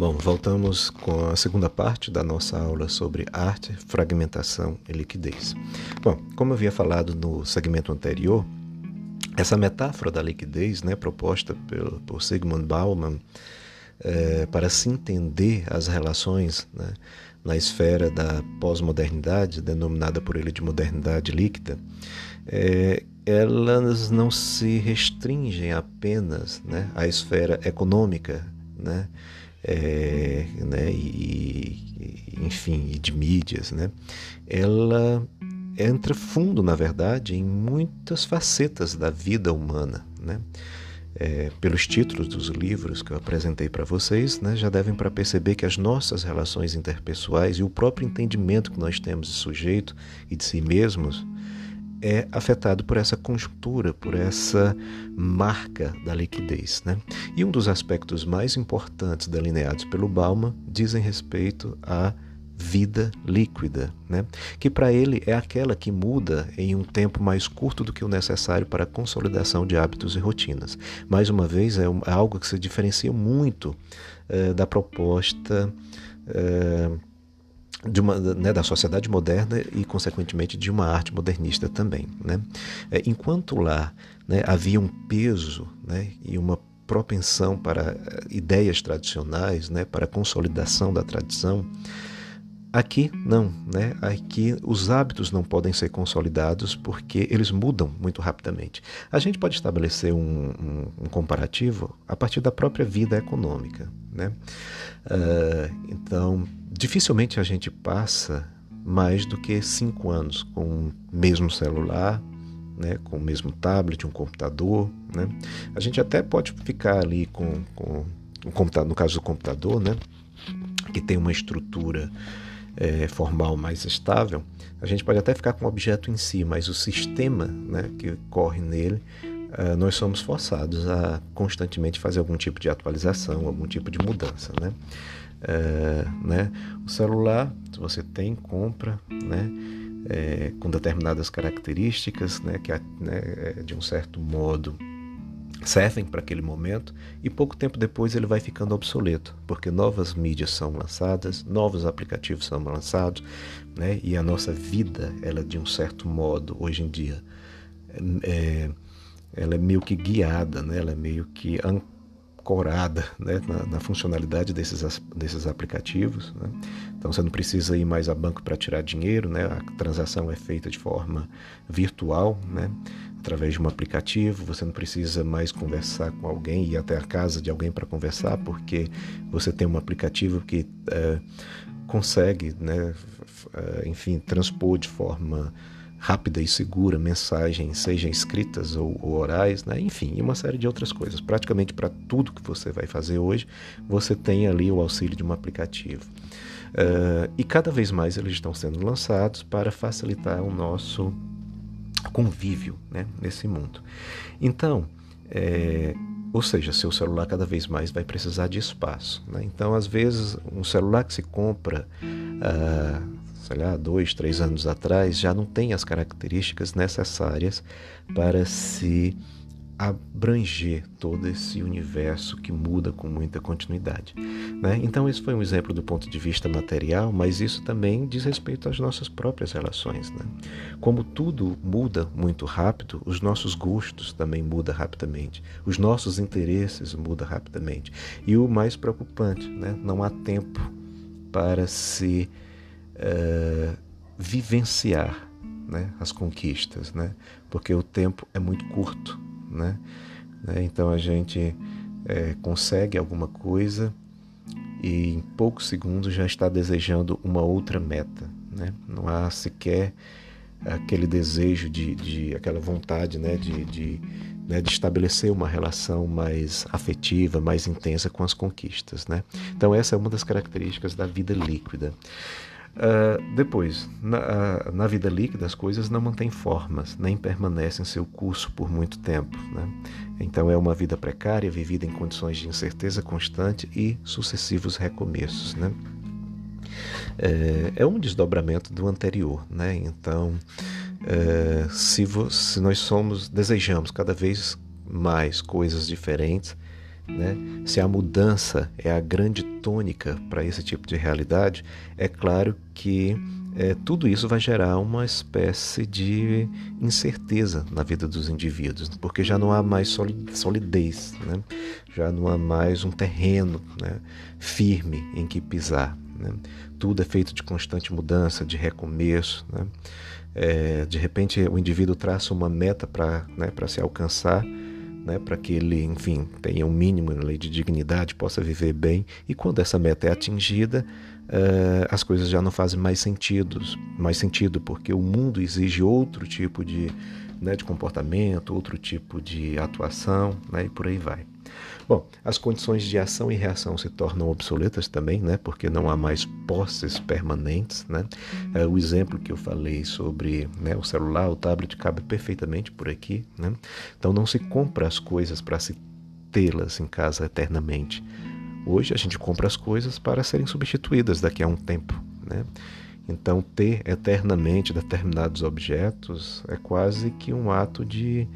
Bom, voltamos com a segunda parte da nossa aula sobre arte, fragmentação e liquidez. Bom, como eu havia falado no segmento anterior, essa metáfora da liquidez, né, proposta por, por Sigmund Bauman, é, para se entender as relações né, na esfera da pós-modernidade, denominada por ele de modernidade líquida, é, elas não se restringem apenas né, à esfera econômica, né, é, né, e, enfim, de mídias, né, ela entra fundo, na verdade, em muitas facetas da vida humana. Né? É, pelos títulos dos livros que eu apresentei para vocês, né, já devem para perceber que as nossas relações interpessoais e o próprio entendimento que nós temos de sujeito e de si mesmos é afetado por essa conjuntura, por essa marca da liquidez. Né? E um dos aspectos mais importantes delineados pelo Bauman dizem respeito à vida líquida, né? que para ele é aquela que muda em um tempo mais curto do que o necessário para a consolidação de hábitos e rotinas. Mais uma vez, é, é algo que se diferencia muito uh, da proposta. Uh, de uma, né, da sociedade moderna e, consequentemente, de uma arte modernista também. Né? É, enquanto lá né, havia um peso né, e uma propensão para eh, ideias tradicionais, né, para a consolidação da tradição, Aqui não, né? Aqui os hábitos não podem ser consolidados porque eles mudam muito rapidamente. A gente pode estabelecer um, um, um comparativo a partir da própria vida econômica, né? Uh, então, dificilmente a gente passa mais do que cinco anos com o mesmo celular, né, com o mesmo tablet, um computador. Né? A gente até pode ficar ali com, com um computador, no caso do computador, né, que tem uma estrutura é, formal mais estável, a gente pode até ficar com o objeto em si, mas o sistema né, que corre nele, uh, nós somos forçados a constantemente fazer algum tipo de atualização, algum tipo de mudança. Né? Uh, né? O celular, se você tem, compra, né? É, com determinadas características, né, que né, é, de um certo modo servem para aquele momento e pouco tempo depois ele vai ficando obsoleto, porque novas mídias são lançadas, novos aplicativos são lançados, né? E a nossa vida, ela de um certo modo hoje em dia, é, ela é meio que guiada, né? Ela é meio que ancorada né? na, na funcionalidade desses, desses aplicativos. Né? Então você não precisa ir mais a banco para tirar dinheiro, né? A transação é feita de forma virtual, né? através de um aplicativo, você não precisa mais conversar com alguém, ir até a casa de alguém para conversar, porque você tem um aplicativo que é, consegue, né, é, enfim, transpor de forma rápida e segura mensagens, sejam escritas ou, ou orais, né? enfim, e uma série de outras coisas. Praticamente para tudo que você vai fazer hoje, você tem ali o auxílio de um aplicativo. Uh, e cada vez mais eles estão sendo lançados para facilitar o nosso convívio né, nesse mundo. Então, é, ou seja, seu celular cada vez mais vai precisar de espaço. Né? Então, às vezes, um celular que se compra, ah, sei lá, dois, três anos atrás, já não tem as características necessárias para se abranger todo esse universo que muda com muita continuidade. Né? Então, esse foi um exemplo do ponto de vista material, mas isso também diz respeito às nossas próprias relações. Né? Como tudo muda muito rápido, os nossos gostos também mudam rapidamente, os nossos interesses mudam rapidamente. E o mais preocupante, né? não há tempo para se uh, vivenciar né? as conquistas, né? porque o tempo é muito curto né? né? Então a gente é, consegue alguma coisa e em poucos segundos já está desejando uma outra meta, né? Não há sequer aquele desejo de, de aquela vontade, né? De, de, né? de estabelecer uma relação mais afetiva, mais intensa com as conquistas, né? Então essa é uma das características da vida líquida. Uh, depois, na, na, vida líquida, as coisas não mantêm formas, nem permanecem seu curso por muito tempo. Né? Então, é uma vida precária, vivida em condições de incerteza constante e sucessivos recomeços. Né? É, é um desdobramento do anterior. Né? Então, é, se, se nós somos, desejamos cada vez mais coisas diferentes, né, se a mudança é a grande tônica para esse tipo de realidade, é claro que é, tudo isso vai gerar uma espécie de incerteza na vida dos indivíduos, porque já não há mais solidez, né? já não há mais um terreno né, firme em que pisar. Né? Tudo é feito de constante mudança, de recomeço. Né? É, de repente, o indivíduo traça uma meta para né, se alcançar né, para que ele, enfim, tenha um mínimo de dignidade, possa viver bem. E quando essa meta é atingida, uh, as coisas já não fazem mais sentido, mais sentido, porque o mundo exige outro tipo de, né, de comportamento, outro tipo de atuação, né, e por aí vai. Bom, as condições de ação e reação se tornam obsoletas também, né? Porque não há mais posses permanentes, né? É, o exemplo que eu falei sobre né, o celular, o tablet, cabe perfeitamente por aqui, né? Então não se compra as coisas para se tê-las em casa eternamente. Hoje a gente compra as coisas para serem substituídas daqui a um tempo, né? Então ter eternamente determinados objetos é quase que um ato de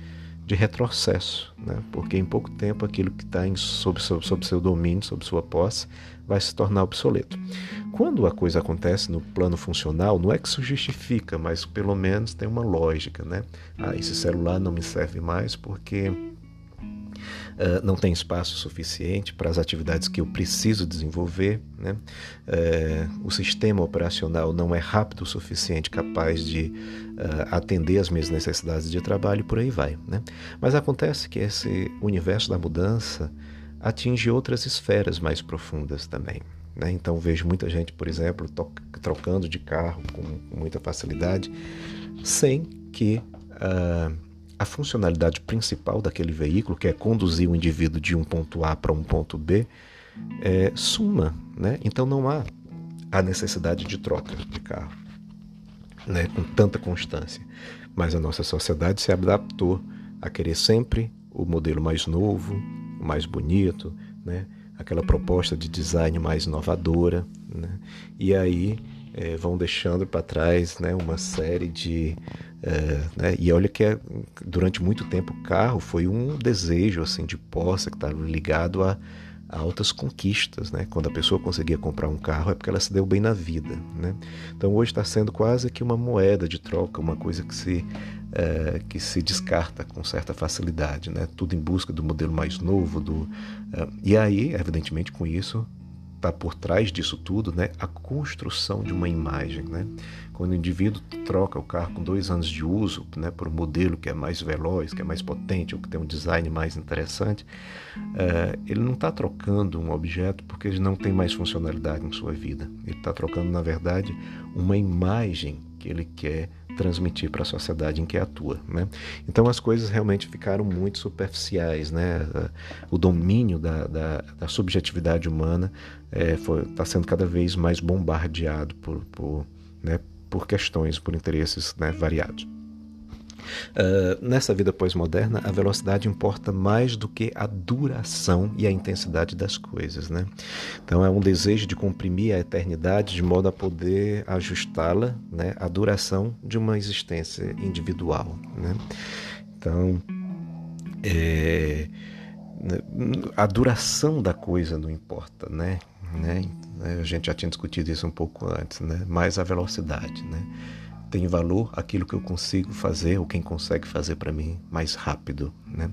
de retrocesso, né? porque em pouco tempo aquilo que está sob, sob, sob seu domínio, sob sua posse, vai se tornar obsoleto. Quando a coisa acontece no plano funcional, não é que isso justifica, mas pelo menos tem uma lógica. Né? Ah, esse celular não me serve mais porque uh, não tem espaço suficiente para as atividades que eu preciso desenvolver, né? Uh, o sistema operacional não é rápido o suficiente, capaz de uh, atender as minhas necessidades de trabalho e por aí vai. Né? Mas acontece que esse universo da mudança atinge outras esferas mais profundas também. Né? Então vejo muita gente, por exemplo, trocando de carro com muita facilidade, sem que uh, a funcionalidade principal daquele veículo, que é conduzir o indivíduo de um ponto A para um ponto B, é, suma. Né? Então não há a necessidade de troca de carro né? com tanta constância. Mas a nossa sociedade se adaptou a querer sempre o modelo mais novo, mais bonito, né? aquela proposta de design mais inovadora. Né? E aí é, vão deixando para trás né, uma série de é, né? E olha que é, durante muito tempo o carro foi um desejo assim de posse que estava ligado a, a, altas conquistas. Né? Quando a pessoa conseguia comprar um carro é porque ela se deu bem na vida. Né? Então hoje está sendo quase que uma moeda de troca, uma coisa que se, é, que se descarta com certa facilidade. Né? Tudo em busca do modelo mais novo. Do, é, e aí, evidentemente, com isso está por trás disso tudo né, a construção de uma imagem. Né? Quando o indivíduo troca o carro com dois anos de uso né, por um modelo que é mais veloz, que é mais potente, ou que tem um design mais interessante, uh, ele não está trocando um objeto porque ele não tem mais funcionalidade em sua vida. Ele está trocando, na verdade, uma imagem que ele quer transmitir para a sociedade em que atua. Né? Então as coisas realmente ficaram muito superficiais. Né? O domínio da, da, da subjetividade humana está é, tá sendo cada vez mais bombardeado por, por, né, por questões, por interesses né, variados. Uh, nessa vida pós-moderna, a velocidade importa mais do que a duração e a intensidade das coisas. Né? Então, é um desejo de comprimir a eternidade de modo a poder ajustá-la né, à duração de uma existência individual. Né? Então, é, a duração da coisa não importa, né? né? A gente já tinha discutido isso um pouco antes, né? Mais a velocidade, né? Tem valor aquilo que eu consigo fazer ou quem consegue fazer para mim mais rápido, né?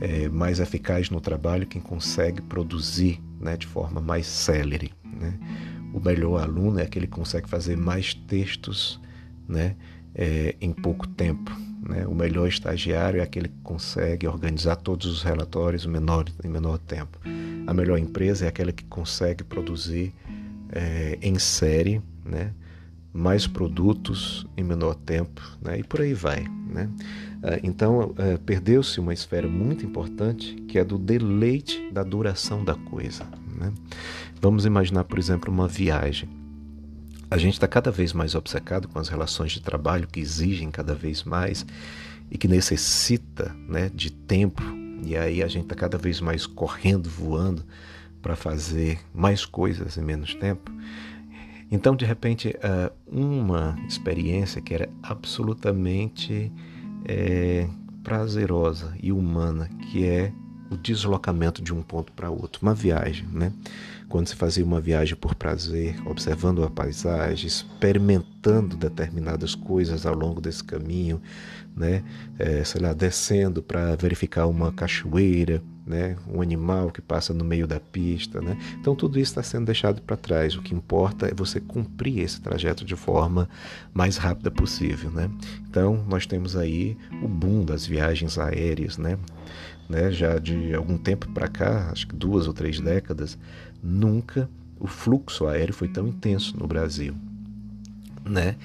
É mais eficaz no trabalho quem consegue produzir né, de forma mais célere. Né? O melhor aluno é aquele que consegue fazer mais textos né, é, em pouco tempo. Né? O melhor estagiário é aquele que consegue organizar todos os relatórios em menor, em menor tempo. A melhor empresa é aquela que consegue produzir é, em série né? Mais produtos em menor tempo, né? e por aí vai. Né? Ah, então, ah, perdeu-se uma esfera muito importante que é do deleite da duração da coisa. Né? Vamos imaginar, por exemplo, uma viagem. A gente está cada vez mais obcecado com as relações de trabalho que exigem cada vez mais e que necessita né, de tempo, e aí a gente está cada vez mais correndo, voando para fazer mais coisas em menos tempo. Então, de repente, eh, uma experiência que era absolutamente é, prazerosa e humana, que é o deslocamento de um ponto para outro, uma viagem, né? Quando se fazia uma viagem por prazer, observando a paisagem, experimentando determinadas coisas ao longo desse caminho, né? É, sei lá, descendo para verificar uma cachoeira, né? Um animal que passa no meio da pista, né? Então tudo isso está sendo deixado para trás. O que importa é você cumprir esse trajeto de forma mais rápida possível, né? Então nós temos aí o boom das viagens aéreas, né? né, já de algum tempo para cá, acho que duas ou três décadas, nunca o fluxo aéreo foi tão intenso no Brasil, né?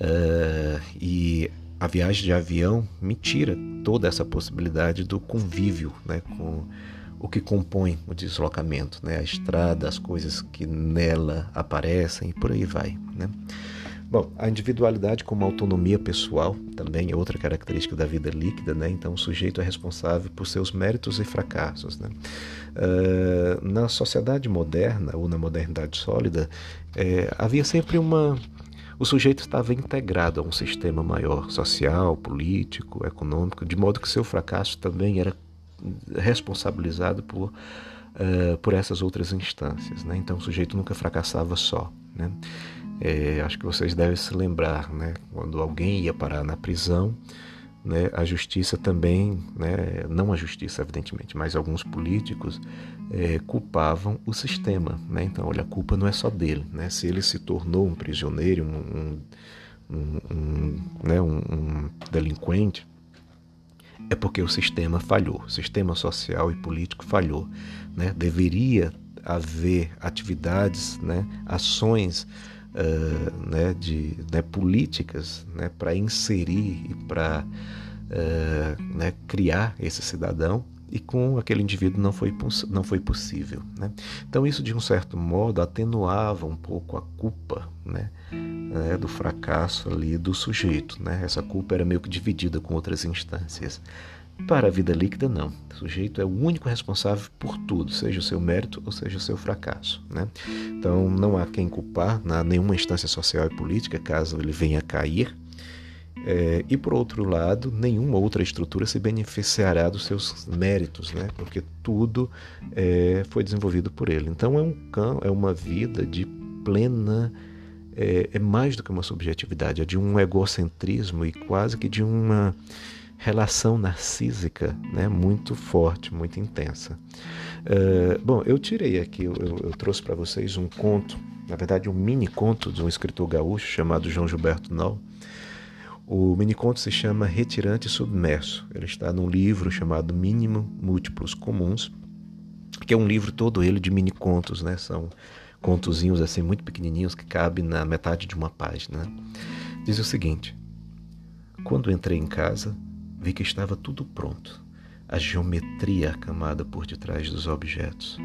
Uh, e a viagem de avião me tira toda essa possibilidade do convívio, né, com o que compõe o deslocamento, né, a estrada, as coisas que nela aparecem e por aí vai, né? Bom, a individualidade como autonomia pessoal também é outra característica da vida líquida, né? Então, o sujeito é responsável por seus méritos e fracassos, né? Uh, na sociedade moderna ou na modernidade sólida, é, havia sempre uma o sujeito estava integrado a um sistema maior, social, político, econômico, de modo que seu fracasso também era responsabilizado por, uh, por essas outras instâncias. Né? Então o sujeito nunca fracassava só. Né? É, acho que vocês devem se lembrar, né? Quando alguém ia parar na prisão, né? A justiça também, né? Não a justiça, evidentemente, mas alguns políticos é, culpavam o sistema, né? Então, olha, a culpa não é só dele, né? Se ele se tornou um prisioneiro, um, um, né? um, um delinquente, é porque o sistema falhou, o sistema social e político falhou, né? Deveria haver atividades? Ações uh, né, de né, políticas né, para inserir e para uh, né, criar esse cidadão e com aquele indivíduo não foi, não foi possível. Né? Então isso de um certo modo atenuava um pouco a culpa né, né, do fracasso ali do sujeito. Né? Essa culpa era meio que dividida com outras instâncias. Para a vida líquida, não. O sujeito é o único responsável por tudo, seja o seu mérito ou seja o seu fracasso. Né? Então, não há quem culpar na nenhuma instância social e política caso ele venha a cair. É, e, por outro lado, nenhuma outra estrutura se beneficiará dos seus méritos, né? porque tudo é, foi desenvolvido por ele. Então, é, um, é uma vida de plena. É, é mais do que uma subjetividade, é de um egocentrismo e quase que de uma relação narcísica né, muito forte, muito intensa. Uh, bom, eu tirei aqui, eu, eu trouxe para vocês um conto, na verdade um mini conto de um escritor gaúcho chamado João Gilberto Nol. O mini conto se chama Retirante Submerso. Ele está num livro chamado Mínimo Múltiplos Comuns, que é um livro todo ele de mini contos, né? São contozinhos assim muito pequenininhos que cabem na metade de uma página. Diz o seguinte: Quando entrei em casa, Vi que estava tudo pronto. A geometria acamada por detrás dos objetos.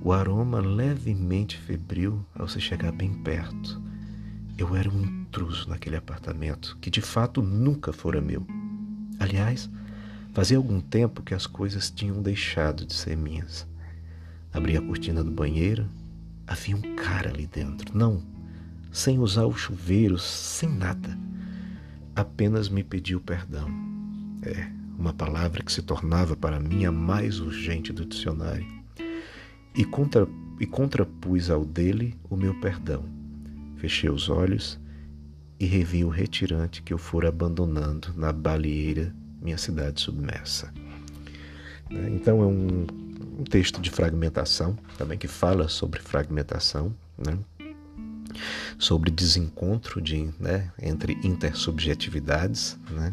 O aroma levemente febril ao se chegar bem perto. Eu era um intruso naquele apartamento que de fato nunca fora meu. Aliás, fazia algum tempo que as coisas tinham deixado de ser minhas. Abri a cortina do banheiro. Havia um cara ali dentro. Não, sem usar o chuveiro, sem nada. Apenas me pediu perdão. É, uma palavra que se tornava para mim a mais urgente do dicionário. E, contra, e contrapus ao dele o meu perdão. Fechei os olhos e revi o retirante que eu fora abandonando na baleeira minha cidade submersa. Né, então é um, um texto de fragmentação, também que fala sobre fragmentação, né? sobre desencontro de, né, entre intersubjetividades, né?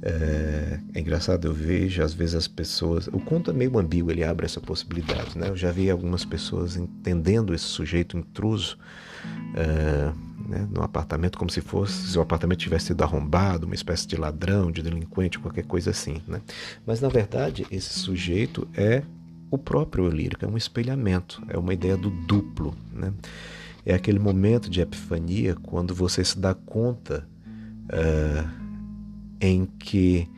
É, é, engraçado, eu vejo às vezes as pessoas. O conto é meio ambíguo, ele abre essa possibilidade. Né? Eu já vi algumas pessoas entendendo esse sujeito intruso é, né, no apartamento como se fosse se o apartamento tivesse sido arrombado, uma espécie de ladrão, de delinquente, qualquer coisa assim. Né? Mas na verdade, esse sujeito é o próprio lírico, é um espelhamento, é uma ideia do duplo. Né? É aquele momento de epifania quando você se dá conta. Uh, em que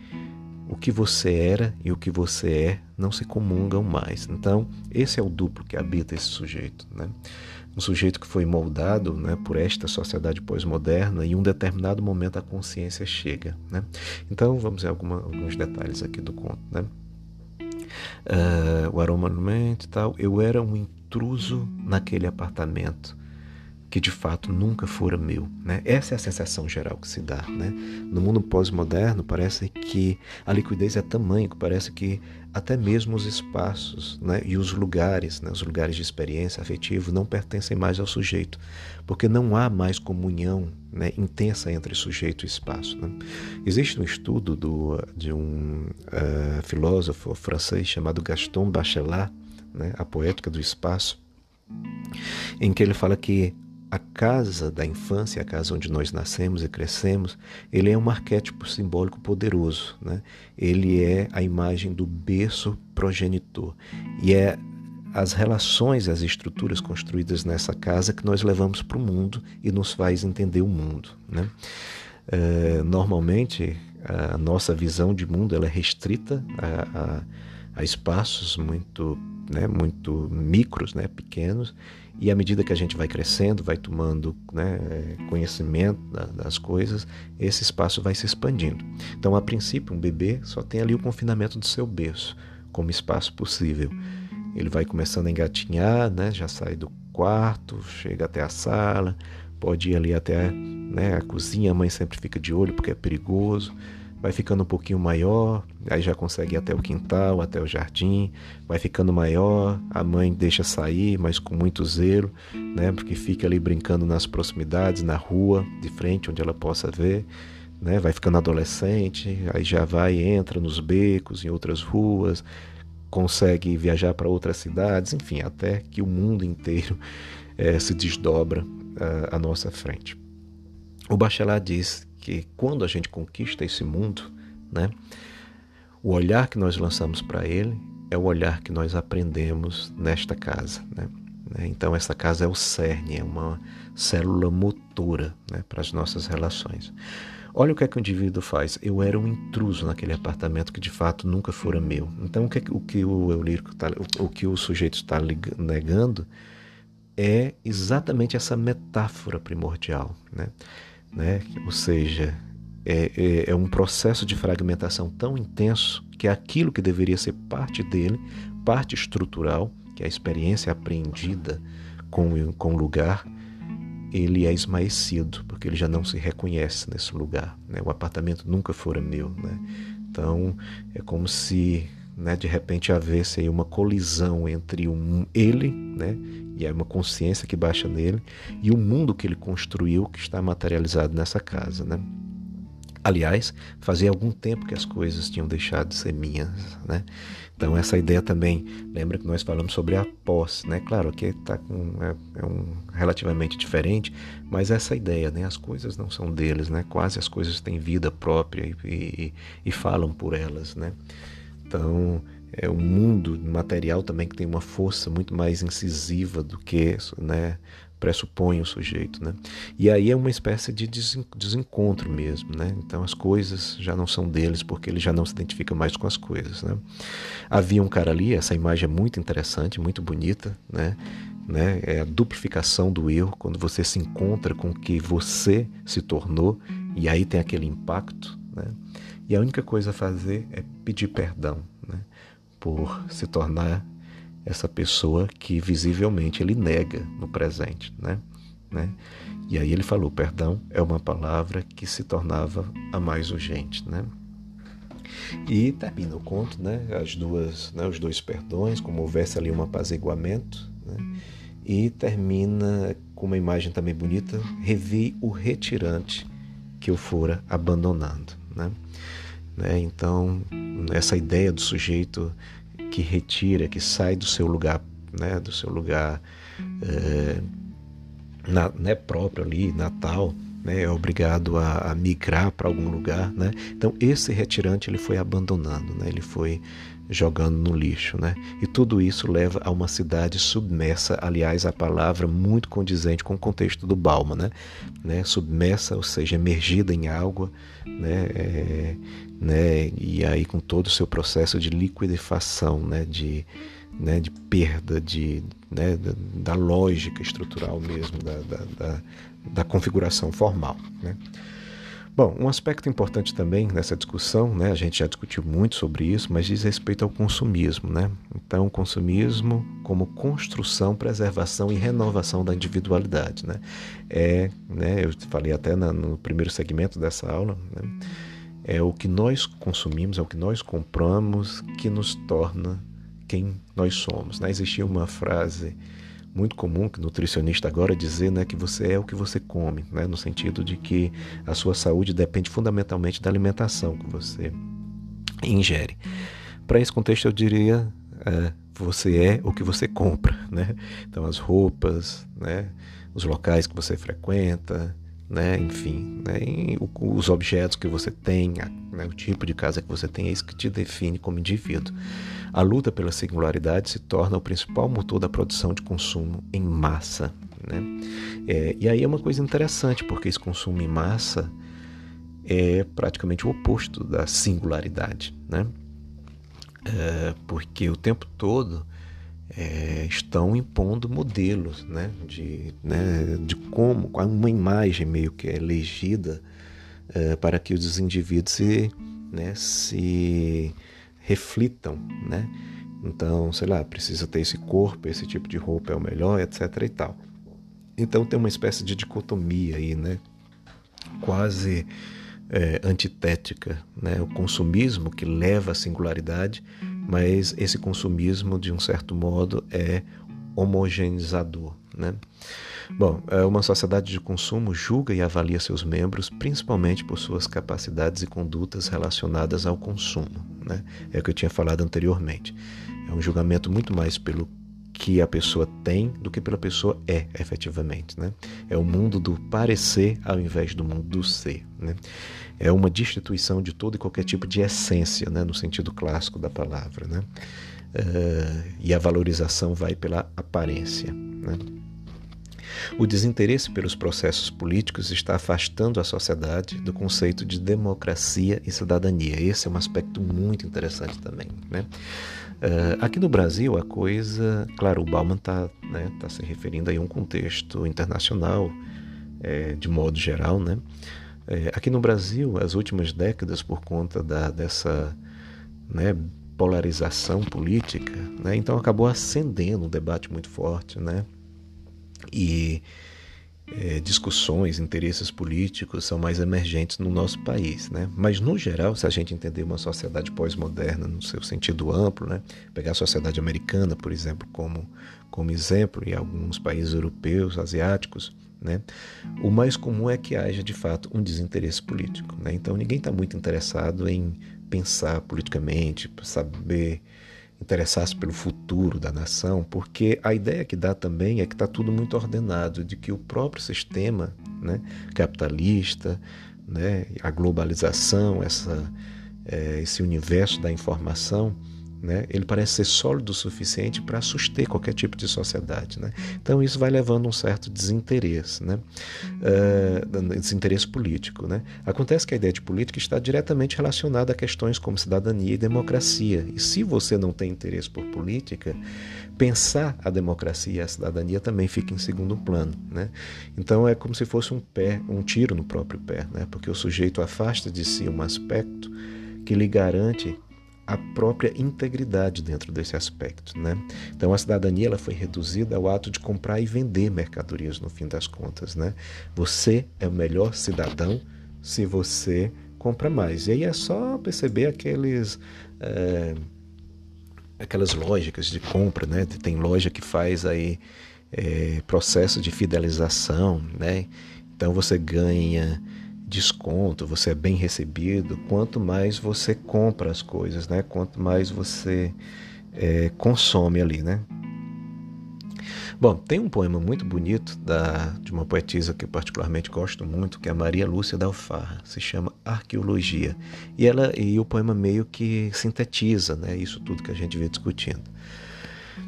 o que você era e o que você é não se comungam mais. Então, esse é o duplo que habita esse sujeito. Né? Um sujeito que foi moldado né, por esta sociedade pós-moderna e em um determinado momento a consciência chega. Né? Então, vamos ver alguma, alguns detalhes aqui do conto. Né? uh, o aroma e tal, eu era um intruso naquele apartamento que de fato nunca fora meu. Né? Essa é a sensação geral que se dá. Né? No mundo pós-moderno, parece que a liquidez é tamanho que parece que até mesmo os espaços né, e os lugares, né, os lugares de experiência afetiva, não pertencem mais ao sujeito, porque não há mais comunhão né, intensa entre sujeito e espaço. Né? Existe um estudo do, de um uh, filósofo francês chamado Gaston Bachelard, né, A Poética do Espaço, em que ele fala que a casa da infância, a casa onde nós nascemos e crescemos, ele é um arquétipo simbólico poderoso. Né? Ele é a imagem do berço progenitor. E é as relações, as estruturas construídas nessa casa que nós levamos para o mundo e nos faz entender o mundo. Né? É, normalmente, a nossa visão de mundo ela é restrita a, a, a espaços muito, né, muito micros, né, pequenos, e à medida que a gente vai crescendo, vai tomando né, conhecimento das coisas, esse espaço vai se expandindo. Então, a princípio, um bebê só tem ali o confinamento do seu berço como espaço possível. Ele vai começando a engatinhar, né, já sai do quarto, chega até a sala, pode ir ali até né, a cozinha, a mãe sempre fica de olho porque é perigoso vai ficando um pouquinho maior, aí já consegue ir até o quintal, até o jardim, vai ficando maior, a mãe deixa sair, mas com muito zelo, né, porque fica ali brincando nas proximidades, na rua, de frente, onde ela possa ver, né, vai ficando adolescente, aí já vai, entra nos becos, em outras ruas, consegue viajar para outras cidades, enfim, até que o mundo inteiro é, se desdobra uh, à nossa frente. O Bachelard diz que quando a gente conquista esse mundo, né, o olhar que nós lançamos para ele é o olhar que nós aprendemos nesta casa. Né? né? Então, essa casa é o cerne, é uma célula motora né, para as nossas relações. Olha o que é que o indivíduo faz. Eu era um intruso naquele apartamento que de fato nunca fora meu. Então, o que, é o, que o eu lírico tá, o, o que o sujeito está negando é exatamente essa metáfora primordial. Né? Né? ou seja, é, é, é, um processo de fragmentação tão intenso que aquilo que deveria ser parte dele, parte estrutural, que é a experiência aprendida com, com o lugar, ele é esmaecido, porque ele já não se reconhece nesse lugar. Né? O apartamento nunca fora meu. Né? Então, é como se né, de repente havesse aí uma colisão entre um ele, né, e é uma consciência que baixa nele, e o mundo que ele construiu, que está materializado nessa casa. Né? Aliás, fazia algum tempo que as coisas tinham deixado de ser minhas. Né? Então, essa ideia também, lembra que nós falamos sobre a posse, né? Claro, aqui está com, é, é, um relativamente diferente, mas essa ideia, né? As coisas não são deles, né? Quase as coisas têm vida própria e, e, e falam por elas, né? Então, é um mundo material também que tem uma força muito mais incisiva do que né, pressupõe o sujeito. Né? E aí é uma espécie de desencontro mesmo. Né? Então as coisas já não são deles porque ele já não se identifica mais com as coisas. Né? Havia um cara ali, essa imagem é muito interessante, muito bonita. Né? Né? É a duplificação do erro, quando você se encontra com o que você se tornou e aí tem aquele impacto. Né? E a única coisa a fazer é pedir perdão por se tornar essa pessoa que visivelmente ele nega no presente. Né, né? E aí ele falou: perdão é uma palavra que se tornava a mais urgente. Né? E termina o conto, né? As duas, né? os dois perdões, como houvesse ali um apaziguamento, né? e termina com uma imagem também bonita: revi o retirante que eu fora abandonando. Né? Né? Então, essa ideia do sujeito que retira, que sai do seu lugar, né? do seu lugar é, na, né, próprio ali, natal, né, é obrigado a, a migrar para algum lugar, né? Então esse retirante ele foi abandonando, né? Ele foi jogando no lixo, né? E tudo isso leva a uma cidade submersa, aliás, a palavra muito condizente com o contexto do Balma, né? né? Submersa, ou seja, emergida em água, né? É, né? E aí com todo o seu processo de liquidefação, né? De, né? De perda de, né? da, da lógica estrutural mesmo, da, da, da, da configuração formal, né? Bom, um aspecto importante também nessa discussão, né, a gente já discutiu muito sobre isso, mas diz respeito ao consumismo. Né? Então, o consumismo como construção, preservação e renovação da individualidade. Né? É, né, eu falei até na, no primeiro segmento dessa aula, né, é o que nós consumimos, é o que nós compramos que nos torna quem nós somos. Né? Existia uma frase muito comum que nutricionista agora dizer né, que você é o que você come, né, no sentido de que a sua saúde depende fundamentalmente da alimentação que você ingere. Para esse contexto, eu diria é, você é o que você compra, né? Então as roupas, né? Os locais que você frequenta, né? Enfim, né? os objetos que você tem, né? o tipo de casa que você tem, é isso que te define como indivíduo. A luta pela singularidade se torna o principal motor da produção de consumo em massa. Né? É, e aí é uma coisa interessante, porque esse consumo em massa é praticamente o oposto da singularidade. Né? É, porque o tempo todo é, estão impondo modelos né? De, né? de como, uma imagem meio que é elegida é, para que os indivíduos se, né? se reflitam, né? Então, sei lá, precisa ter esse corpo, esse tipo de roupa é o melhor, etc e tal. Então tem uma espécie de dicotomia aí, né? Quase é, antitética, né? O consumismo que leva à singularidade, mas esse consumismo, de um certo modo, é homogeneizador, né? Bom, é, uma sociedade de consumo julga e avalia seus membros principalmente por suas capacidades e condutas relacionadas ao consumo. Né? É o que eu tinha falado anteriormente. É um julgamento muito mais pelo que a pessoa tem do que pela pessoa é, efetivamente. Né? É o mundo do parecer ao invés do mundo do ser. Né? É uma destituição de todo e qualquer tipo de essência, né? no sentido clássico da palavra. Né? Uh, e a valorização vai pela aparência. Né? O desinteresse pelos processos políticos está afastando a sociedade do conceito de democracia e cidadania. Esse é um aspecto muito interessante também. Né? Uh, aqui no Brasil, a coisa, claro, o Bauman está né, tá se referindo a um contexto internacional, é, de modo geral. Né? É, aqui no Brasil, as últimas décadas, por conta da, dessa né, polarização política, né, então acabou acendendo um debate muito forte, né? e é, discussões, interesses políticos são mais emergentes no nosso país, né? Mas no geral, se a gente entender uma sociedade pós-moderna no seu sentido amplo, né? Pegar a sociedade americana, por exemplo, como como exemplo e alguns países europeus, asiáticos, né? O mais comum é que haja de fato um desinteresse político, né? Então ninguém está muito interessado em pensar politicamente, saber interessasse pelo futuro da nação, porque a ideia que dá também é que está tudo muito ordenado, de que o próprio sistema né, capitalista, né, a globalização, essa, é, esse universo da informação, né? Ele parece ser sólido o suficiente para suster qualquer tipo de sociedade. Né? Então isso vai levando um certo desinteresse, né? Uh, desinteresse político. Né? Acontece que a ideia de política está diretamente relacionada a questões como cidadania e democracia. E se você não tem interesse por política, pensar a democracia e a cidadania também fica em segundo plano. Né? Então é como se fosse um pé, um tiro no próprio pé, né? porque o sujeito afasta de si um aspecto que lhe garante a própria integridade dentro desse aspecto. Né? Então, a cidadania ela foi reduzida ao ato de comprar e vender mercadorias, no fim das contas. Né? Você é o melhor cidadão se você compra mais. E aí é só perceber aqueles. É, aquelas lógicas de compra, né? Tem loja que faz aí é, processo de fidelização, né? Então você ganha desconto, você é bem recebido, quanto mais você compra as coisas, né? Quanto mais você é, consome ali, né? Bom, tem um poema muito bonito da, de uma poetisa que eu particularmente gosto muito, que é Maria Lúcia da Alfarra, se chama Arqueologia. E, ela, e o poema meio que sintetiza né, isso tudo que a gente vê discutindo.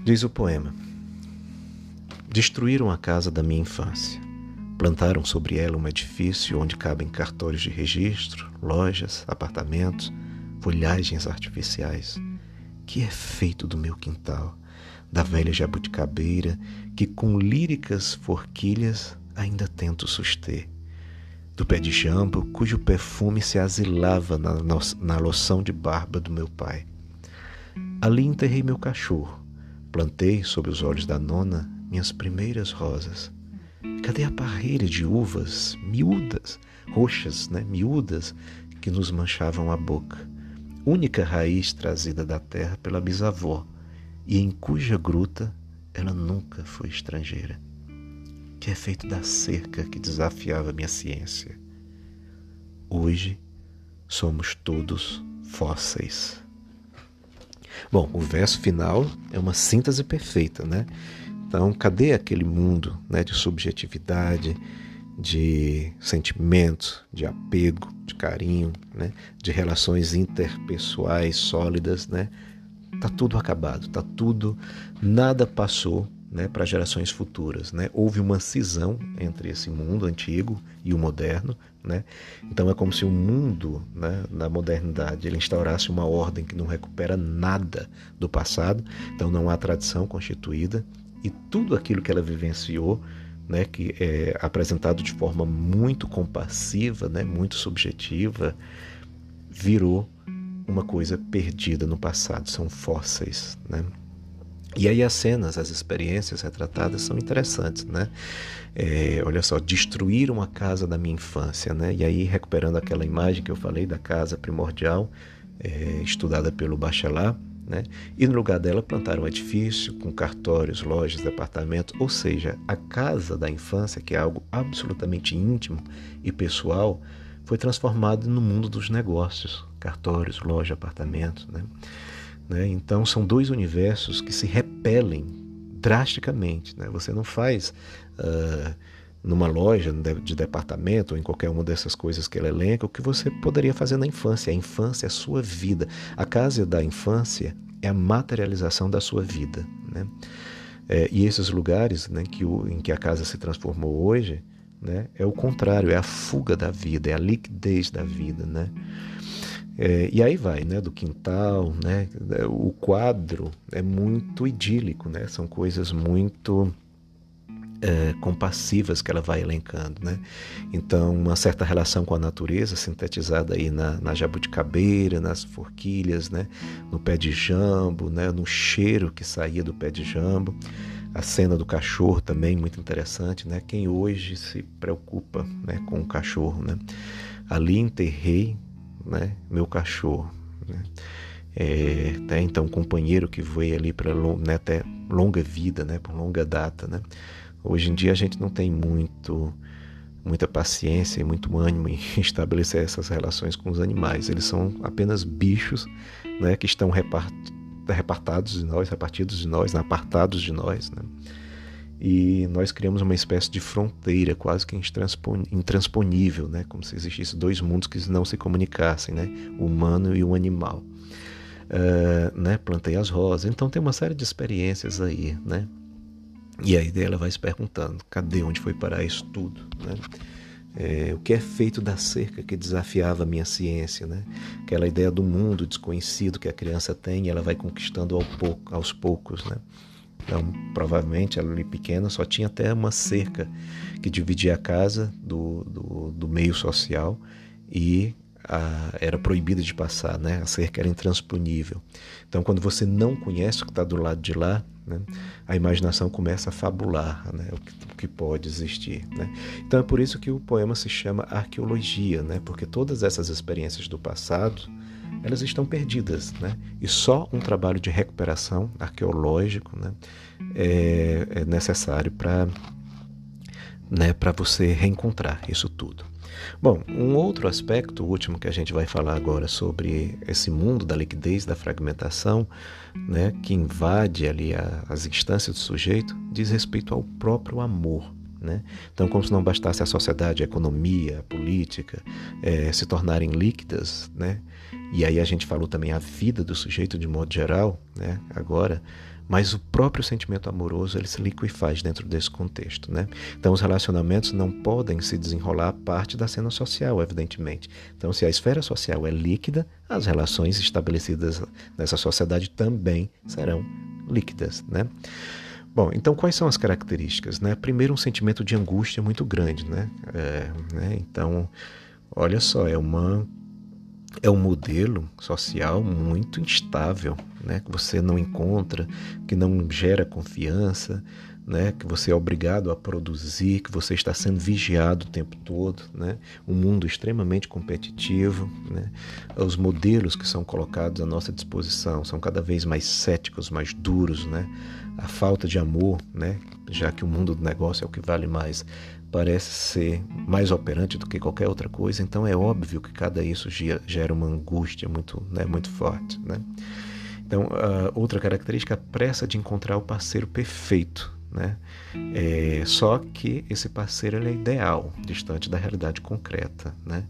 Diz o poema: Destruíram a casa da minha infância Plantaram sobre ela um edifício onde cabem cartórios de registro, lojas, apartamentos, folhagens artificiais, que é feito do meu quintal, da velha jabuticabeira que com líricas forquilhas ainda tento suster, do pé de jambo, cujo perfume se asilava na, na loção de barba do meu pai. Ali enterrei meu cachorro, plantei sob os olhos da nona minhas primeiras rosas. Cadê a parreira de uvas miúdas, roxas, né, miúdas, que nos manchavam a boca? Única raiz trazida da terra pela bisavó, e em cuja gruta ela nunca foi estrangeira que é feito da cerca que desafiava minha ciência. Hoje somos todos fósseis. Bom, o verso final é uma síntese perfeita, né? Então, cadê aquele mundo né, de subjetividade, de sentimento, de apego, de carinho, né, de relações interpessoais sólidas, né? Tá tudo acabado, tá tudo, nada passou né, para gerações futuras. Né? Houve uma cisão entre esse mundo antigo e o moderno. Né? Então é como se o mundo, né, na modernidade, ele instaurasse uma ordem que não recupera nada do passado. Então não há tradição constituída e tudo aquilo que ela vivenciou, né, que é apresentado de forma muito compassiva, né, muito subjetiva, virou uma coisa perdida no passado. São fósseis, né? E aí as cenas, as experiências retratadas são interessantes, né? É, olha só, destruíram a casa da minha infância, né? E aí recuperando aquela imagem que eu falei da casa primordial, é, estudada pelo Bachelard, né? E no lugar dela plantaram um edifício com cartórios, lojas, departamentos, ou seja, a casa da infância, que é algo absolutamente íntimo e pessoal, foi transformada no mundo dos negócios, cartórios, lojas, apartamentos, né? Né? Então, são dois universos que se repelem drasticamente. Né? Você não faz uh, numa loja de departamento ou em qualquer uma dessas coisas que ele elenca o que você poderia fazer na infância. A infância é a sua vida. A casa da infância é a materialização da sua vida. Né? É, e esses lugares né, que o, em que a casa se transformou hoje né, é o contrário, é a fuga da vida, é a liquidez da vida. Né? É, e aí vai, né, do quintal, né, o quadro é muito idílico, né, são coisas muito é, compassivas que ela vai elencando, né, então uma certa relação com a natureza sintetizada aí na, na jabuticabeira, nas forquilhas, né, no pé de jambo, né, no cheiro que saía do pé de jambo, a cena do cachorro também muito interessante, né, quem hoje se preocupa, né, com o cachorro, né, ali enterrei né, meu cachorro. Né? É, até então companheiro que veio ali para né, até longa vida, né, por longa data, né. Hoje em dia a gente não tem muito muita paciência e muito ânimo em estabelecer essas relações com os animais. Eles são apenas bichos, né, que estão repart, repartados de nós, repartidos de nós, apartados de nós, né e nós criamos uma espécie de fronteira quase que intransponível, né? como se existissem dois mundos que não se comunicassem, né? o humano e o animal. Uh, né? Plantei as rosas, então tem uma série de experiências aí, né? E aí ela vai se perguntando, cadê onde foi parar isso tudo, né? É, o que é feito da cerca que desafiava a minha ciência, né? Aquela ideia do mundo desconhecido que a criança tem, e ela vai conquistando ao pouco, aos poucos, né? Então, provavelmente, ela ali pequena só tinha até uma cerca que dividia a casa do, do, do meio social e a, era proibida de passar, né? A cerca era intransponível. Então, quando você não conhece o que está do lado de lá, né? a imaginação começa a fabular né? o, que, o que pode existir. Né? Então, é por isso que o poema se chama arqueologia, né? porque todas essas experiências do passado elas estão perdidas, né? E só um trabalho de recuperação arqueológico, né, é, é necessário para né, para você reencontrar isso tudo. Bom, um outro aspecto, o último que a gente vai falar agora sobre esse mundo da liquidez, da fragmentação, né, que invade ali a, as instâncias do sujeito, diz respeito ao próprio amor. Né? Então, como se não bastasse a sociedade, a economia, a política é, se tornarem líquidas, né? e aí a gente falou também a vida do sujeito de modo geral, né? agora, mas o próprio sentimento amoroso ele se liquefaz dentro desse contexto. Né? Então, os relacionamentos não podem se desenrolar a parte da cena social, evidentemente. Então, se a esfera social é líquida, as relações estabelecidas nessa sociedade também serão líquidas. Né? Bom, então quais são as características? Né? Primeiro, um sentimento de angústia muito grande, né? É, né? Então, olha só, é uma é um modelo social muito instável, né? Que você não encontra, que não gera confiança, né, que você é obrigado a produzir, que você está sendo vigiado o tempo todo, né, um mundo extremamente competitivo, né, os modelos que são colocados à nossa disposição são cada vez mais céticos, mais duros, né, a falta de amor, né, já que o mundo do negócio é o que vale mais, parece ser mais operante do que qualquer outra coisa, então é óbvio que cada isso gera uma angústia muito, né, muito forte, né. Então, outra característica, a pressa de encontrar o parceiro perfeito, né? É, só que esse parceiro é ideal, distante da realidade concreta. Né?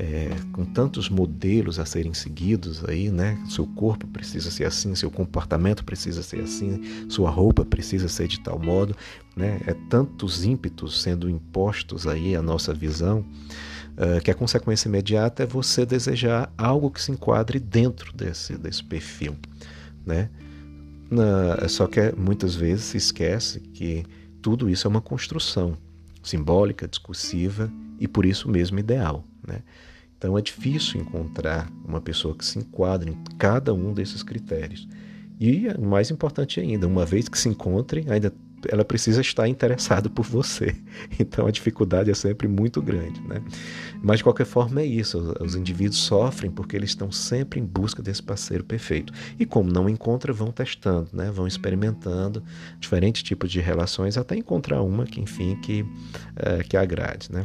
É, com tantos modelos a serem seguidos aí, né? Seu corpo precisa ser assim, seu comportamento precisa ser assim, sua roupa precisa ser de tal modo, né? É tantos ímpetos sendo impostos aí à nossa visão uh, que a consequência imediata é você desejar algo que se enquadre dentro desse, desse perfil, né? Na, só que muitas vezes se esquece que tudo isso é uma construção simbólica, discursiva e por isso mesmo ideal. Né? Então é difícil encontrar uma pessoa que se enquadre em cada um desses critérios. E mais importante ainda, uma vez que se encontre, ainda ela precisa estar interessada por você. Então a dificuldade é sempre muito grande, né? Mas de qualquer forma é isso. Os indivíduos sofrem porque eles estão sempre em busca desse parceiro perfeito. E como não encontram, vão testando, né? Vão experimentando diferentes tipos de relações até encontrar uma que, enfim, que, é, que agrade, né?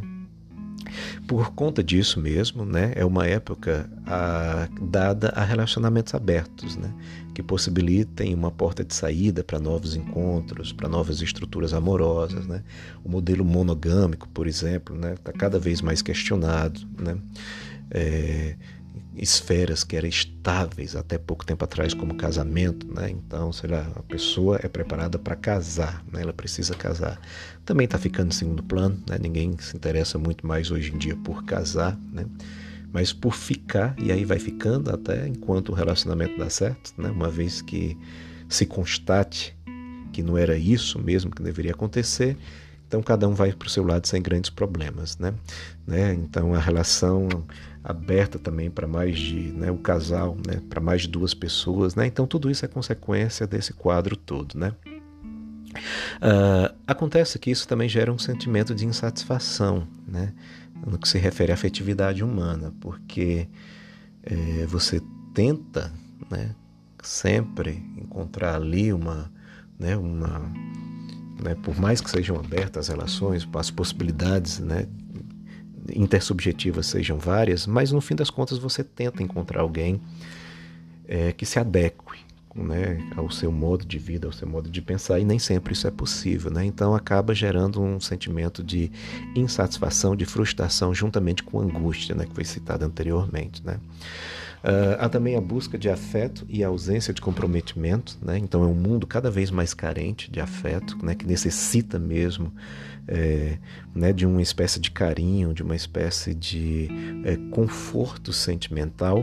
Por conta disso mesmo, né, é uma época a, dada a relacionamentos abertos, né, que possibilitem uma porta de saída para novos encontros, para novas estruturas amorosas. Né. O modelo monogâmico, por exemplo, está né, tá cada vez mais questionado. Né. É, esferas que eram estáveis até pouco tempo atrás, como casamento, né? Então, sei lá, a pessoa é preparada para casar, né? Ela precisa casar. Também está ficando em segundo plano, né? Ninguém se interessa muito mais hoje em dia por casar, né? Mas por ficar, e aí vai ficando até enquanto o relacionamento dá certo, né? Uma vez que se constate que não era isso mesmo que deveria acontecer, então cada um vai para o seu lado sem grandes problemas, né? né? Então a relação aberta também para mais de né, o casal, né, para mais de duas pessoas, né? Então tudo isso é consequência desse quadro todo, né? Uh, acontece que isso também gera um sentimento de insatisfação, né? No que se refere à afetividade humana, porque é, você tenta, né, sempre encontrar ali uma, né, uma né, por mais que sejam abertas as relações, as possibilidades né, intersubjetivas sejam várias, mas no fim das contas você tenta encontrar alguém é, que se adeque né, ao seu modo de vida, ao seu modo de pensar, e nem sempre isso é possível. Né? Então acaba gerando um sentimento de insatisfação, de frustração, juntamente com angústia, né, que foi citada anteriormente. Né? Uh, há também a busca de afeto e a ausência de comprometimento, né? então é um mundo cada vez mais carente de afeto, né? que necessita mesmo é, né? de uma espécie de carinho, de uma espécie de é, conforto sentimental,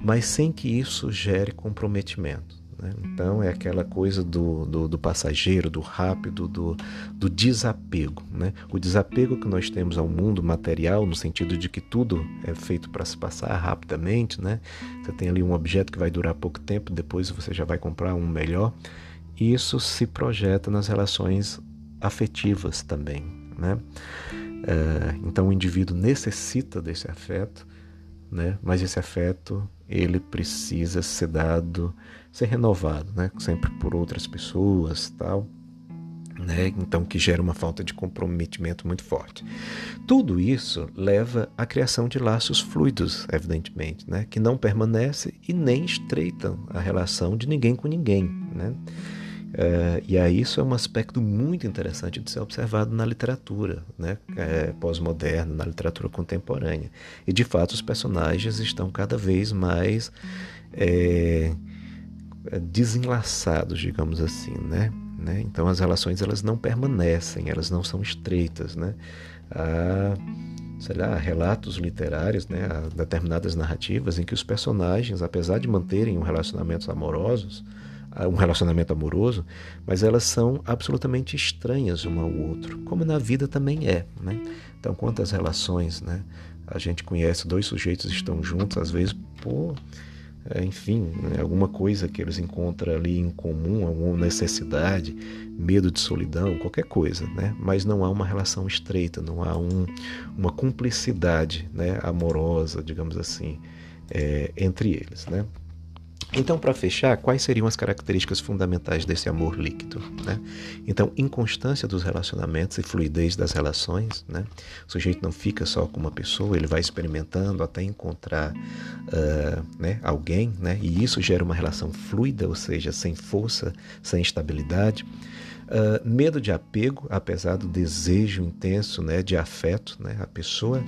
mas sem que isso gere comprometimento. Né? Então é aquela coisa do, do, do passageiro, do rápido, do, do desapego. Né? O desapego que nós temos ao mundo material, no sentido de que tudo é feito para se passar rapidamente. Né? Você tem ali um objeto que vai durar pouco tempo, depois você já vai comprar um melhor. Isso se projeta nas relações afetivas também. Né? É, então o indivíduo necessita desse afeto, né? mas esse afeto ele precisa ser dado ser renovado, né? Sempre por outras pessoas, tal. Né? Então que gera uma falta de comprometimento muito forte. Tudo isso leva à criação de laços fluidos, evidentemente, né? que não permanecem e nem estreitam a relação de ninguém com ninguém. Né? É, e aí isso é um aspecto muito interessante de ser observado na literatura né? É, pós-moderna, na literatura contemporânea. E de fato os personagens estão cada vez mais é, desenlaçados, digamos assim, né? né? Então as relações elas não permanecem, elas não são estreitas, né? Há, sei lá, relatos literários, né? Há determinadas narrativas em que os personagens, apesar de manterem relacionamentos amorosos, um relacionamento amoroso, mas elas são absolutamente estranhas um ao outro, como na vida também é. Né? Então, quantas relações né, a gente conhece, dois sujeitos estão juntos, às vezes por, enfim, né, alguma coisa que eles encontram ali em comum, alguma necessidade, medo de solidão, qualquer coisa, né? mas não há uma relação estreita, não há um, uma cumplicidade né, amorosa, digamos assim, é, entre eles. Né? Então, para fechar, quais seriam as características fundamentais desse amor líquido? Né? Então, inconstância dos relacionamentos e fluidez das relações. Né? O sujeito não fica só com uma pessoa, ele vai experimentando até encontrar uh, né, alguém, né? e isso gera uma relação fluida, ou seja, sem força, sem estabilidade. Uh, medo de apego, apesar do desejo intenso né, de afeto, né? a pessoa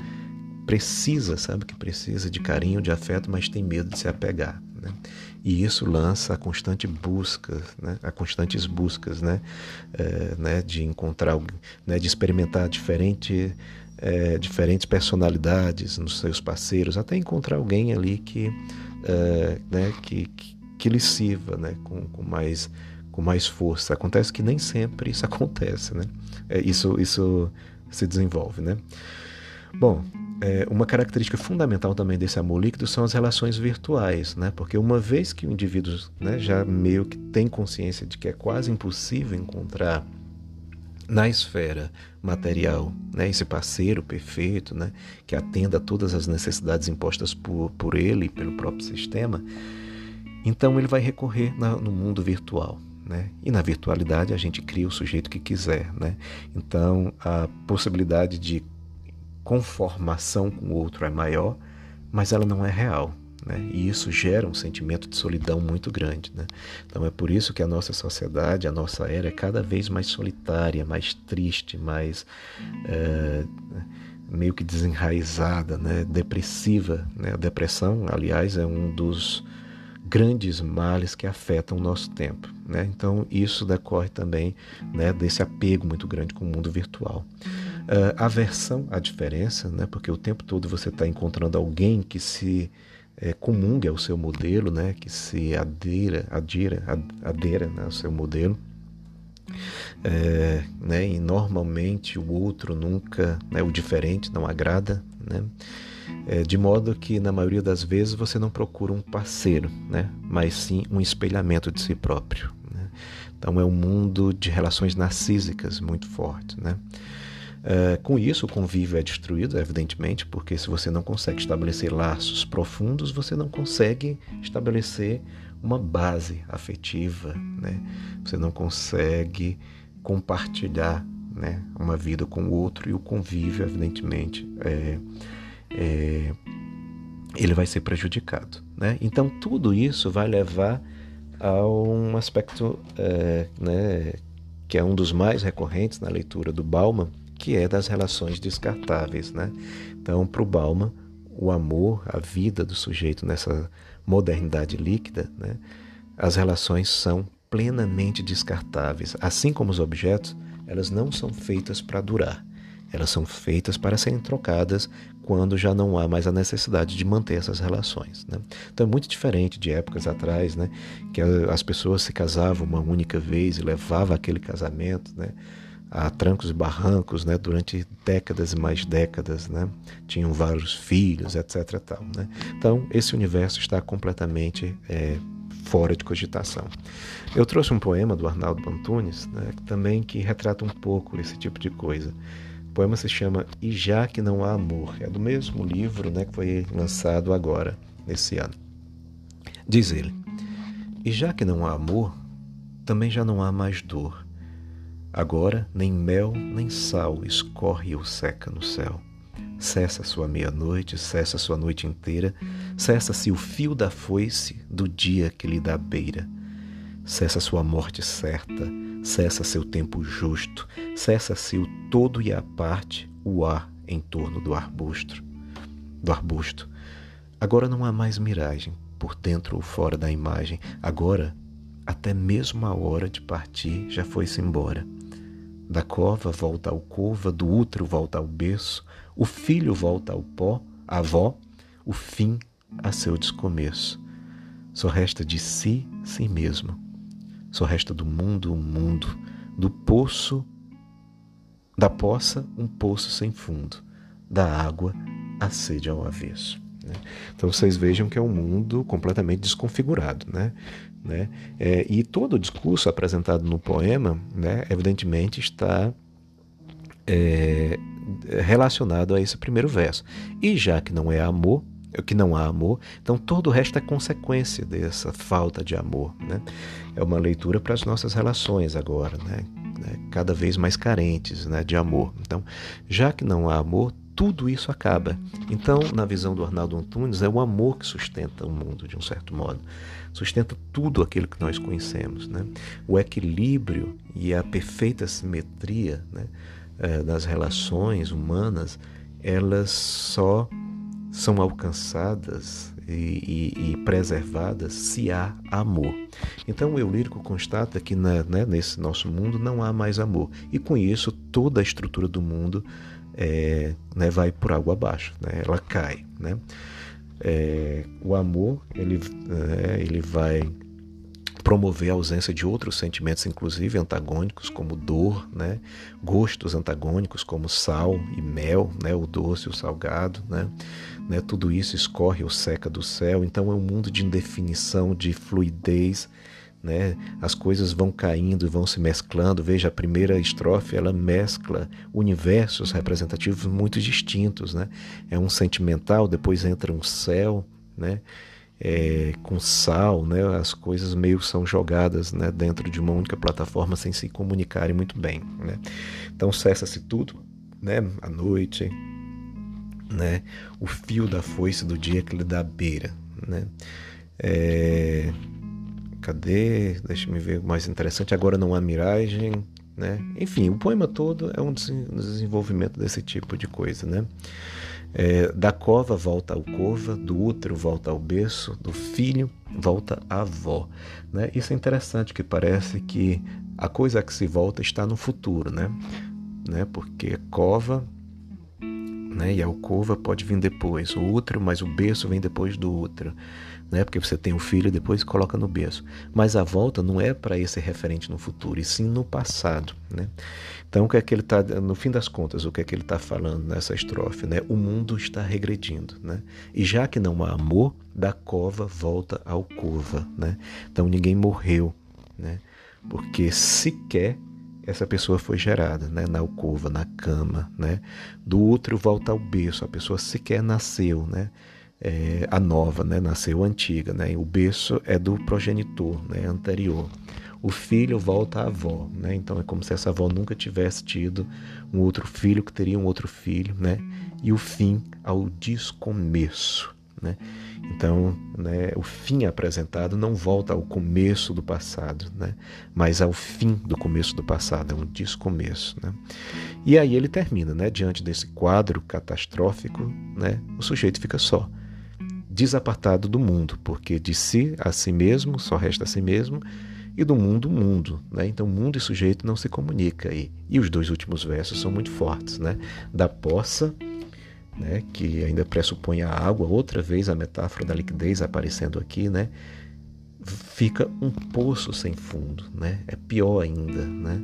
precisa, sabe que precisa de carinho, de afeto, mas tem medo de se apegar. Né? E isso lança a constante busca, né? a constantes buscas né? É, né? de encontrar, né? de experimentar diferente, é, diferentes personalidades nos seus parceiros, até encontrar alguém ali que, é, né? que, que, que lhe sirva né? com, com, mais, com mais força. Acontece que nem sempre isso acontece, né? É, isso, isso se desenvolve. Né? Bom, é, uma característica fundamental também desse amor líquido são as relações virtuais, né? Porque uma vez que o indivíduo né, já meio que tem consciência de que é quase impossível encontrar na esfera material, né, esse parceiro perfeito, né, que atenda a todas as necessidades impostas por, por ele e pelo próprio sistema, então ele vai recorrer na, no mundo virtual. Né? E na virtualidade a gente cria o sujeito que quiser. Né? Então a possibilidade de conformação com o outro é maior, mas ela não é real. Né? E isso gera um sentimento de solidão muito grande. Né? Então é por isso que a nossa sociedade, a nossa era é cada vez mais solitária, mais triste, mais é, meio que desenraizada, né? depressiva. Né? A depressão, aliás, é um dos grandes males que afetam o nosso tempo. Né? Então isso decorre também né, desse apego muito grande com o mundo virtual. Uh, aversão à diferença, né? porque o tempo todo você está encontrando alguém que se é, comungue ao seu modelo, né? que se adira, adira, adera né? ao seu modelo. É, né? E normalmente o outro nunca, né? o diferente não agrada, né? É, de modo que na maioria das vezes você não procura um parceiro, né? mas sim um espelhamento de si próprio. Né? Então é um mundo de relações narcísicas muito forte. Né? Uh, com isso, o convívio é destruído, evidentemente, porque se você não consegue estabelecer laços profundos, você não consegue estabelecer uma base afetiva, né? Você não consegue compartilhar, né, uma vida com o outro e o convívio, evidentemente, é, é, ele vai ser prejudicado, né? Então tudo isso vai levar a um aspecto, é, né, que é um dos mais recorrentes na leitura do Bauman que é das relações descartáveis. Né? Então, para o Bauman, o amor, a vida do sujeito nessa modernidade líquida, né? as relações são plenamente descartáveis. Assim como os objetos, elas não são feitas para durar. Elas são feitas para serem trocadas quando já não há mais a necessidade de manter essas relações. Né? Então é muito diferente de épocas atrás, né? que as pessoas se casavam uma única vez e levavam aquele casamento, né? A trancos e barrancos, né, durante décadas e mais décadas, né, tinham vários filhos, etc. Tal, né? Então, esse universo está completamente é, fora de cogitação. Eu trouxe um poema do Arnaldo Antunes, né, também que retrata um pouco esse tipo de coisa. O poema se chama E Já Que Não Há Amor. É do mesmo livro né, que foi lançado agora, nesse ano. Diz ele: E já que não há amor, também já não há mais dor Agora nem mel nem sal escorre ou seca no céu. Cessa sua meia-noite, cessa sua noite inteira, cessa-se o fio da foice do dia que lhe dá beira. Cessa sua morte certa, cessa seu tempo justo, cessa-se o todo e a parte, o ar em torno do arbusto. Do arbusto. Agora não há mais miragem, por dentro ou fora da imagem. Agora, até mesmo a hora de partir já foi-se embora. Da cova volta ao cova, do útero volta ao berço, o filho volta ao pó, a avó, o fim a seu descomeço. Só resta de si, si mesmo, Só resta do mundo um mundo, do poço, da poça, um poço sem fundo, da água, a sede ao avesso. Né? Então vocês vejam que é um mundo completamente desconfigurado. Né? Né? É, e todo o discurso apresentado no poema, né, evidentemente, está é, relacionado a esse primeiro verso. E já que não é amor, que não há amor, então todo o resto é consequência dessa falta de amor. Né? É uma leitura para as nossas relações agora, né? né? cada vez mais carentes né, de amor. Então, já que não há amor, tudo isso acaba. Então, na visão do Arnaldo Antunes, é o amor que sustenta o mundo, de um certo modo. Sustenta tudo aquilo que nós conhecemos. Né? O equilíbrio e a perfeita simetria né, eh, das relações humanas, elas só são alcançadas e, e, e, preservadas se há amor. Então o eu lírico constata que na, né, nesse nosso mundo não há mais amor. E com isso toda a estrutura do mundo é, né, vai por água abaixo, né? ela cai. Né? É, o amor ele, é, ele vai promover a ausência de outros sentimentos, inclusive antagônicos, como dor, né? gostos antagônicos, como sal e mel, né? o doce o salgado. Né? Né? Tudo isso escorre ou seca do céu, então é um mundo de indefinição, de fluidez, né? As coisas vão caindo vão se mesclando. Veja, a primeira estrofe ela mescla universos representativos muito distintos, né? É um sentimental, depois entra um céu, né? É, com sal, né? As coisas meio são jogadas, né? Dentro de uma única plataforma sem se comunicarem muito bem, né? Então cessa-se tudo, né? À noite, né? O fio da foice do dia que lhe dá beira, né? É, Cadê? Deixa me ver o mais interessante. Agora não há miragem, né? Enfim, o poema todo é um desenvolvimento desse tipo de coisa, né? É, da cova volta ao cova, do útero volta ao berço, do filho volta à avó. Né? Isso é interessante, que parece que a coisa que se volta está no futuro, né? né? Porque cova né? e a alcova pode vir depois, o útero, mas o berço vem depois do útero né? Porque você tem o filho e depois coloca no berço. Mas a volta não é para esse referente no futuro, e sim no passado, né? Então, o que é que ele está, no fim das contas, o que é que ele está falando nessa estrofe, né? O mundo está regredindo, né? E já que não há amor, da cova volta ao cova, né? Então ninguém morreu, né? Porque sequer essa pessoa foi gerada, né, na alcova, na cama, né? Do útero volta ao berço, a pessoa sequer nasceu, né? É, a nova, né? nasceu a antiga. Né? O berço é do progenitor né? anterior. O filho volta à avó, né? então é como se essa avó nunca tivesse tido um outro filho que teria um outro filho, né? e o fim ao descomeço. Né? Então, né, o fim apresentado não volta ao começo do passado, né, mas ao fim do começo do passado, é um descomeço. Né? E aí ele termina, né, diante desse quadro catastrófico, né, o sujeito fica só desapartado do mundo, porque de si a si mesmo só resta a si mesmo e do mundo mundo, né? Então mundo e sujeito não se comunica aí. E os dois últimos versos são muito fortes, né? Da poça, né, que ainda pressupõe a água, outra vez a metáfora da liquidez aparecendo aqui, né? Fica um poço sem fundo, né? É pior ainda, né?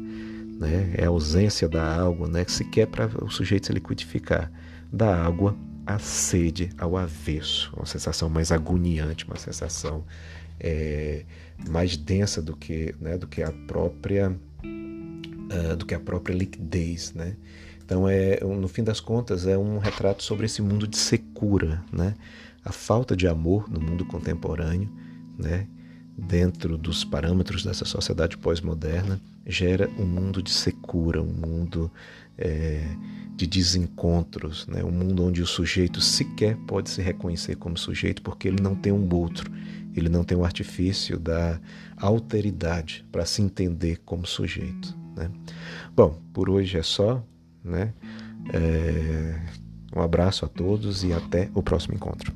né? É a ausência da água, né? Que sequer para o sujeito se liquidificar. Da água a sede ao avesso, uma sensação mais agoniante, uma sensação é, mais densa do que, né, do que a própria uh, do que a própria liquidez, né? Então é no fim das contas é um retrato sobre esse mundo de secura, né? A falta de amor no mundo contemporâneo, né? Dentro dos parâmetros dessa sociedade pós-moderna gera um mundo de secura, um mundo é, de desencontros, né? um mundo onde o sujeito sequer pode se reconhecer como sujeito porque ele não tem um outro, ele não tem o artifício da alteridade para se entender como sujeito. Né? Bom, por hoje é só. Né? É... Um abraço a todos e até o próximo encontro.